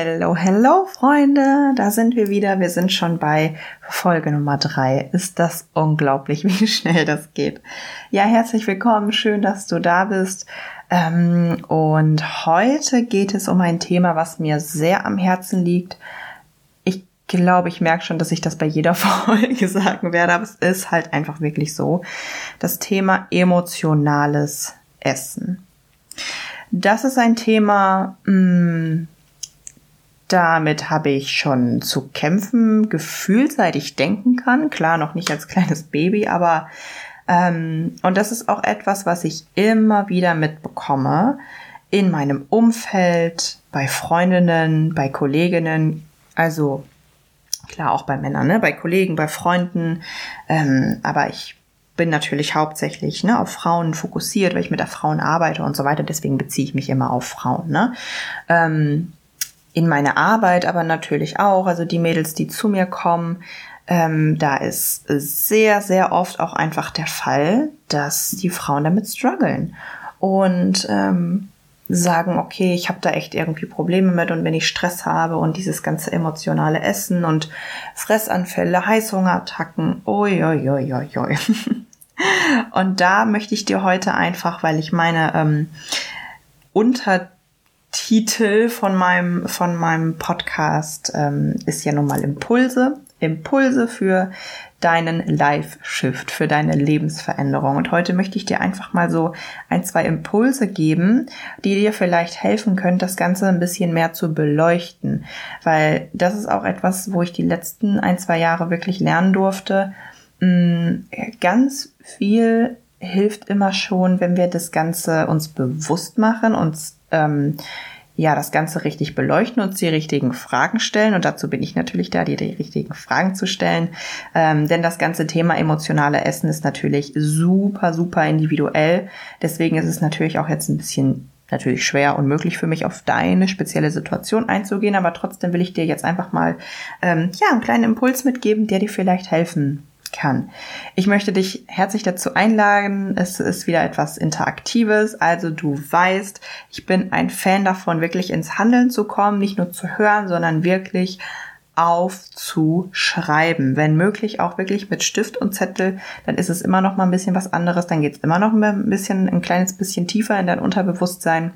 Hello, hello, Freunde. Da sind wir wieder. Wir sind schon bei Folge Nummer drei. Ist das unglaublich, wie schnell das geht. Ja, herzlich willkommen. Schön, dass du da bist. Ähm, und heute geht es um ein Thema, was mir sehr am Herzen liegt. Ich glaube, ich merke schon, dass ich das bei jeder Folge sagen werde, aber es ist halt einfach wirklich so. Das Thema emotionales Essen. Das ist ein Thema, mh, mm, damit habe ich schon zu kämpfen gefühlt, seit ich denken kann. Klar, noch nicht als kleines Baby, aber ähm, und das ist auch etwas, was ich immer wieder mitbekomme in meinem Umfeld, bei Freundinnen, bei Kolleginnen, also klar auch bei Männern, ne? bei Kollegen, bei Freunden, ähm, aber ich bin natürlich hauptsächlich ne, auf Frauen fokussiert, weil ich mit der Frauen arbeite und so weiter. Deswegen beziehe ich mich immer auf Frauen. Ne? Ähm, in meine Arbeit, aber natürlich auch, also die Mädels, die zu mir kommen, ähm, da ist sehr, sehr oft auch einfach der Fall, dass die Frauen damit strugglen und ähm, sagen, okay, ich habe da echt irgendwie Probleme mit und wenn ich Stress habe und dieses ganze emotionale Essen und Fressanfälle, Heißhungerattacken, oi. Und da möchte ich dir heute einfach, weil ich meine, ähm, unter Titel von meinem, von meinem Podcast ähm, ist ja nun mal Impulse. Impulse für deinen Life-Shift, für deine Lebensveränderung. Und heute möchte ich dir einfach mal so ein, zwei Impulse geben, die dir vielleicht helfen können, das Ganze ein bisschen mehr zu beleuchten. Weil das ist auch etwas, wo ich die letzten ein, zwei Jahre wirklich lernen durfte. Mm, ganz viel hilft immer schon, wenn wir das Ganze uns bewusst machen, uns ähm, ja das Ganze richtig beleuchten, uns die richtigen Fragen stellen. Und dazu bin ich natürlich da, dir die richtigen Fragen zu stellen. Ähm, denn das ganze Thema emotionale Essen ist natürlich super, super individuell. Deswegen ist es natürlich auch jetzt ein bisschen natürlich schwer und möglich für mich auf deine spezielle Situation einzugehen, aber trotzdem will ich dir jetzt einfach mal ähm, ja einen kleinen Impuls mitgeben, der dir vielleicht helfen kann. Ich möchte dich herzlich dazu einladen. Es ist wieder etwas Interaktives. Also du weißt, ich bin ein Fan davon, wirklich ins Handeln zu kommen, nicht nur zu hören, sondern wirklich aufzuschreiben. Wenn möglich auch wirklich mit Stift und Zettel, dann ist es immer noch mal ein bisschen was anderes. Dann geht es immer noch ein bisschen, ein kleines bisschen tiefer in dein Unterbewusstsein.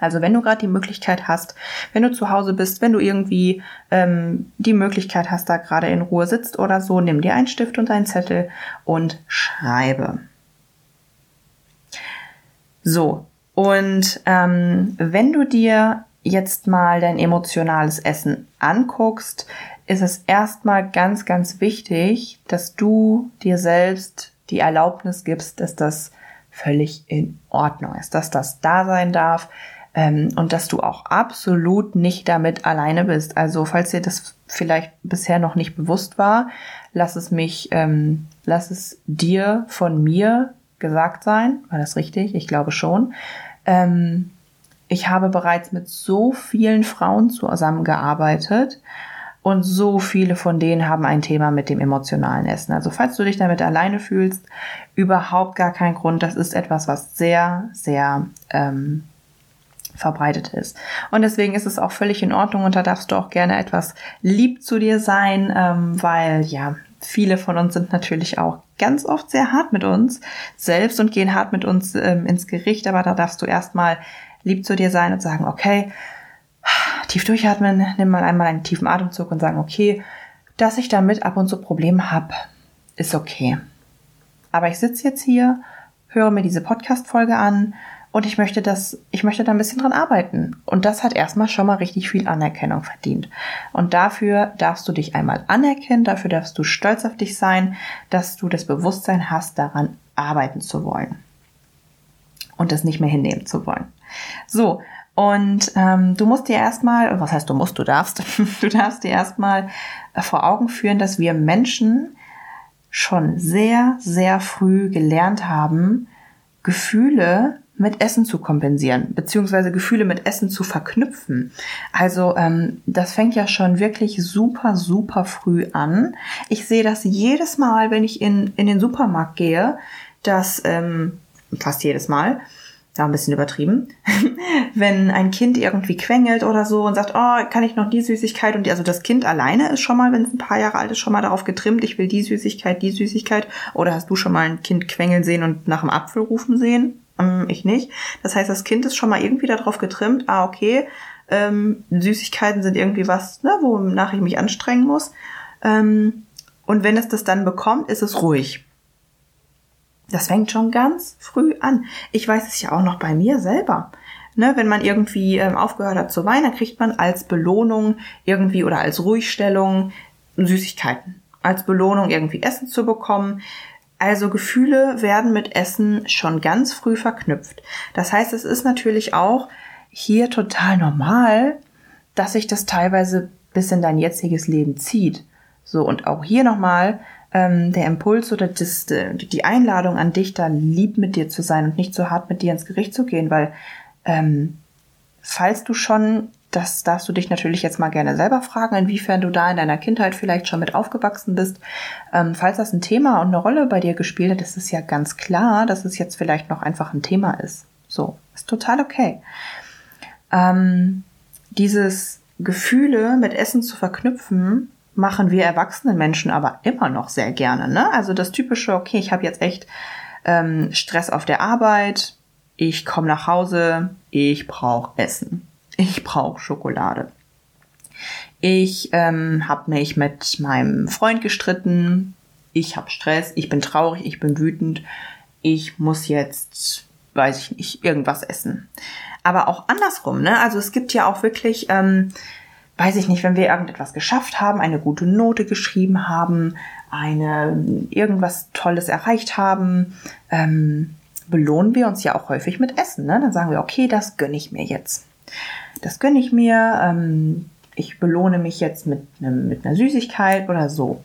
Also wenn du gerade die Möglichkeit hast, wenn du zu Hause bist, wenn du irgendwie ähm, die Möglichkeit hast, da gerade in Ruhe sitzt oder so, nimm dir einen Stift und einen Zettel und schreibe. So, und ähm, wenn du dir jetzt mal dein emotionales Essen anguckst, ist es erstmal ganz, ganz wichtig, dass du dir selbst die Erlaubnis gibst, dass das völlig in Ordnung ist, dass das da sein darf, und dass du auch absolut nicht damit alleine bist. Also falls dir das vielleicht bisher noch nicht bewusst war, lass es mich, ähm, lass es dir von mir gesagt sein. War das richtig? Ich glaube schon. Ähm, ich habe bereits mit so vielen Frauen zusammengearbeitet und so viele von denen haben ein Thema mit dem emotionalen Essen. Also falls du dich damit alleine fühlst, überhaupt gar kein Grund. Das ist etwas, was sehr, sehr ähm, verbreitet ist. Und deswegen ist es auch völlig in Ordnung und da darfst du auch gerne etwas lieb zu dir sein, ähm, weil ja, viele von uns sind natürlich auch ganz oft sehr hart mit uns selbst und gehen hart mit uns ähm, ins Gericht, aber da darfst du erstmal lieb zu dir sein und sagen, okay, tief durchatmen, nimm mal einmal einen tiefen Atemzug und sagen, okay, dass ich damit ab und zu Probleme habe, ist okay. Aber ich sitze jetzt hier, höre mir diese Podcast-Folge an und ich möchte das, ich möchte da ein bisschen dran arbeiten. Und das hat erstmal schon mal richtig viel Anerkennung verdient. Und dafür darfst du dich einmal anerkennen, dafür darfst du stolz auf dich sein, dass du das Bewusstsein hast, daran arbeiten zu wollen. Und das nicht mehr hinnehmen zu wollen. So. Und ähm, du musst dir erstmal, was heißt du musst, du darfst, du darfst dir erstmal vor Augen führen, dass wir Menschen schon sehr, sehr früh gelernt haben, Gefühle mit Essen zu kompensieren, beziehungsweise Gefühle mit Essen zu verknüpfen. Also ähm, das fängt ja schon wirklich super, super früh an. Ich sehe das jedes Mal, wenn ich in, in den Supermarkt gehe, dass ähm, fast jedes Mal, da ein bisschen übertrieben, wenn ein Kind irgendwie quengelt oder so und sagt, oh, kann ich noch die Süßigkeit und die, also das Kind alleine ist schon mal, wenn es ein paar Jahre alt ist, schon mal darauf getrimmt, ich will die Süßigkeit, die Süßigkeit. Oder hast du schon mal ein Kind quengeln sehen und nach dem Apfel rufen sehen? Ähm, ich nicht. Das heißt, das Kind ist schon mal irgendwie darauf getrimmt, ah, okay, ähm, Süßigkeiten sind irgendwie was, ne, wonach ich mich anstrengen muss. Ähm, und wenn es das dann bekommt, ist es ruhig. Das fängt schon ganz früh an. Ich weiß es ja auch noch bei mir selber. Ne, wenn man irgendwie ähm, aufgehört hat zu weinen, dann kriegt man als Belohnung irgendwie oder als Ruhigstellung Süßigkeiten. Als Belohnung irgendwie Essen zu bekommen. Also Gefühle werden mit Essen schon ganz früh verknüpft. Das heißt, es ist natürlich auch hier total normal, dass sich das teilweise bis in dein jetziges Leben zieht. So, und auch hier nochmal ähm, der Impuls oder das, die Einladung an dich, da lieb mit dir zu sein und nicht so hart mit dir ins Gericht zu gehen, weil ähm, falls du schon das darfst du dich natürlich jetzt mal gerne selber fragen, inwiefern du da in deiner Kindheit vielleicht schon mit aufgewachsen bist. Ähm, falls das ein Thema und eine Rolle bei dir gespielt hat, ist es ja ganz klar, dass es jetzt vielleicht noch einfach ein Thema ist. So, ist total okay. Ähm, dieses Gefühle mit Essen zu verknüpfen, machen wir erwachsenen Menschen aber immer noch sehr gerne. Ne? Also das typische, okay, ich habe jetzt echt ähm, Stress auf der Arbeit, ich komme nach Hause, ich brauche Essen ich brauche Schokolade. Ich ähm, habe mich mit meinem Freund gestritten. Ich habe Stress. Ich bin traurig. Ich bin wütend. Ich muss jetzt, weiß ich nicht, irgendwas essen. Aber auch andersrum. Ne? Also es gibt ja auch wirklich, ähm, weiß ich nicht, wenn wir irgendetwas geschafft haben, eine gute Note geschrieben haben, eine irgendwas Tolles erreicht haben, ähm, belohnen wir uns ja auch häufig mit Essen. Ne? Dann sagen wir, okay, das gönne ich mir jetzt das gönne ich mir, ähm, ich belohne mich jetzt mit, einem, mit einer Süßigkeit oder so.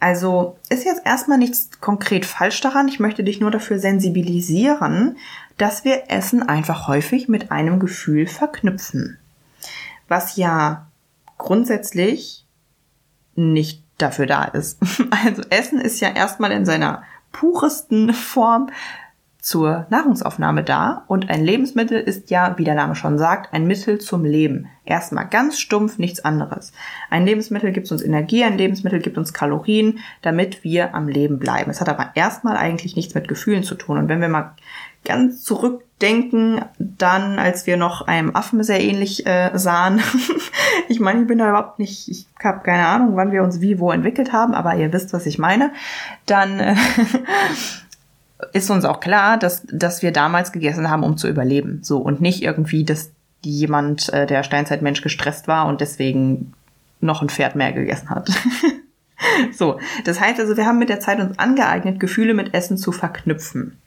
Also ist jetzt erstmal nichts konkret falsch daran. Ich möchte dich nur dafür sensibilisieren, dass wir Essen einfach häufig mit einem Gefühl verknüpfen. Was ja grundsätzlich nicht dafür da ist. Also Essen ist ja erstmal in seiner puresten Form zur Nahrungsaufnahme da und ein Lebensmittel ist ja, wie der Name schon sagt, ein Mittel zum Leben. Erstmal ganz stumpf, nichts anderes. Ein Lebensmittel gibt uns Energie, ein Lebensmittel gibt uns Kalorien, damit wir am Leben bleiben. Es hat aber erstmal eigentlich nichts mit Gefühlen zu tun. Und wenn wir mal ganz zurückdenken, dann, als wir noch einem Affen sehr ähnlich äh, sahen, ich meine, ich bin da überhaupt nicht, ich habe keine Ahnung, wann wir uns wie wo entwickelt haben, aber ihr wisst, was ich meine, dann äh, ist uns auch klar, dass, dass wir damals gegessen haben, um zu überleben. So und nicht irgendwie, dass jemand, äh, der Steinzeitmensch gestresst war und deswegen noch ein Pferd mehr gegessen hat. so, das heißt also, wir haben mit der Zeit uns angeeignet, Gefühle mit Essen zu verknüpfen.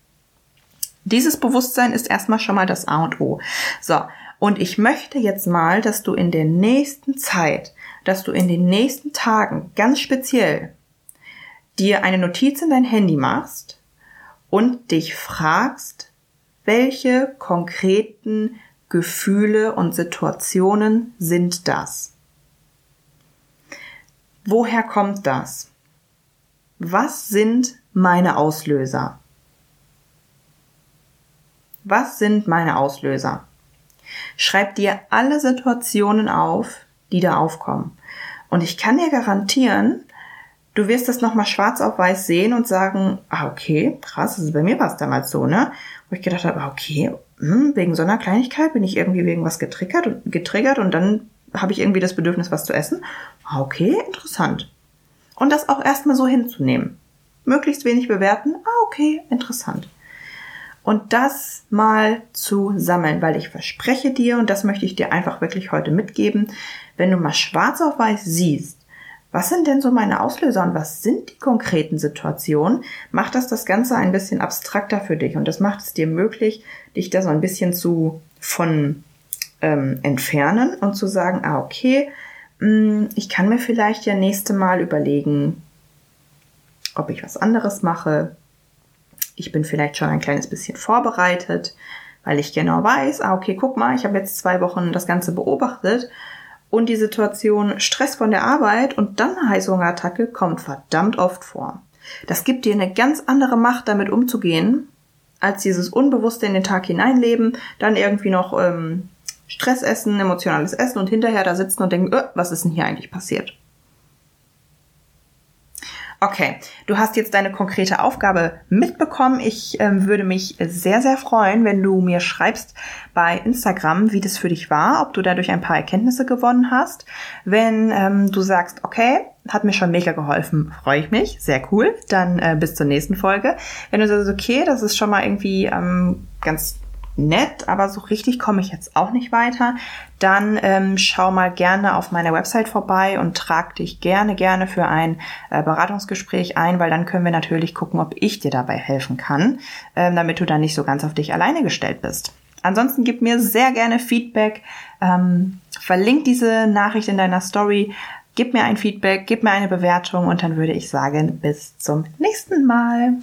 Dieses Bewusstsein ist erstmal schon mal das A und O. So, und ich möchte jetzt mal, dass du in der nächsten Zeit, dass du in den nächsten Tagen ganz speziell dir eine Notiz in dein Handy machst und dich fragst, welche konkreten Gefühle und Situationen sind das? Woher kommt das? Was sind meine Auslöser? Was sind meine Auslöser? Schreib dir alle Situationen auf, die da aufkommen. Und ich kann dir garantieren, du wirst das nochmal schwarz auf weiß sehen und sagen, ah, okay, krass, also bei mir war es damals so, ne? Wo ich gedacht habe, ah, okay, hm, wegen so einer Kleinigkeit bin ich irgendwie wegen was getriggert und, getriggert und dann habe ich irgendwie das Bedürfnis, was zu essen. Ah, okay, interessant. Und das auch erstmal so hinzunehmen. Möglichst wenig bewerten. Ah, okay, interessant. Und das mal zu sammeln, weil ich verspreche dir, und das möchte ich dir einfach wirklich heute mitgeben, wenn du mal schwarz auf weiß siehst, was sind denn so meine Auslöser und was sind die konkreten Situationen? Macht das das Ganze ein bisschen abstrakter für dich und das macht es dir möglich, dich da so ein bisschen zu von ähm, entfernen und zu sagen, ah, okay, mh, hm, ich kann mir vielleicht ja nächste Mal überlegen, ob ich was anderes mache. Ich bin vielleicht schon ein kleines bisschen vorbereitet, weil ich genau weiß, ah, okay, guck mal, ich habe jetzt zwei Wochen das Ganze beobachtet und die Situation Stress von der Arbeit und dann Heißhungerattacke kommt verdammt oft vor. Das gibt dir eine ganz andere Macht, damit umzugehen, als dieses Unbewusste in den Tag hineinleben, dann irgendwie noch ähm, Stress essen, emotionales Essen und hinterher da sitzen und denken, öh, was ist denn hier eigentlich passiert? Okay, du hast jetzt deine konkrete Aufgabe mitbekommen. Ich ähm, würde mich sehr, sehr freuen, wenn du mir schreibst bei Instagram, wie das für dich war, ob du dadurch ein paar Erkenntnisse gewonnen hast. Wenn ähm, du sagst, okay, hat mir schon mega geholfen, freue ich mich, sehr cool. Dann äh, bis zur nächsten Folge. Wenn du sagst, okay, das ist schon mal irgendwie ähm, ganz nett, aber so richtig komme ich jetzt auch nicht weiter, dann ähm, schau mal gerne auf meiner Website vorbei und trag dich gerne, gerne für ein äh, Beratungsgespräch ein, weil dann können wir natürlich gucken, ob ich dir dabei helfen kann, ähm, damit du dann nicht so ganz auf dich alleine gestellt bist. Ansonsten gib mir sehr gerne Feedback, ähm, verlink diese Nachricht in deiner Story, gib mir ein Feedback, gib mir eine Bewertung und dann würde ich sagen, bis zum nächsten Mal.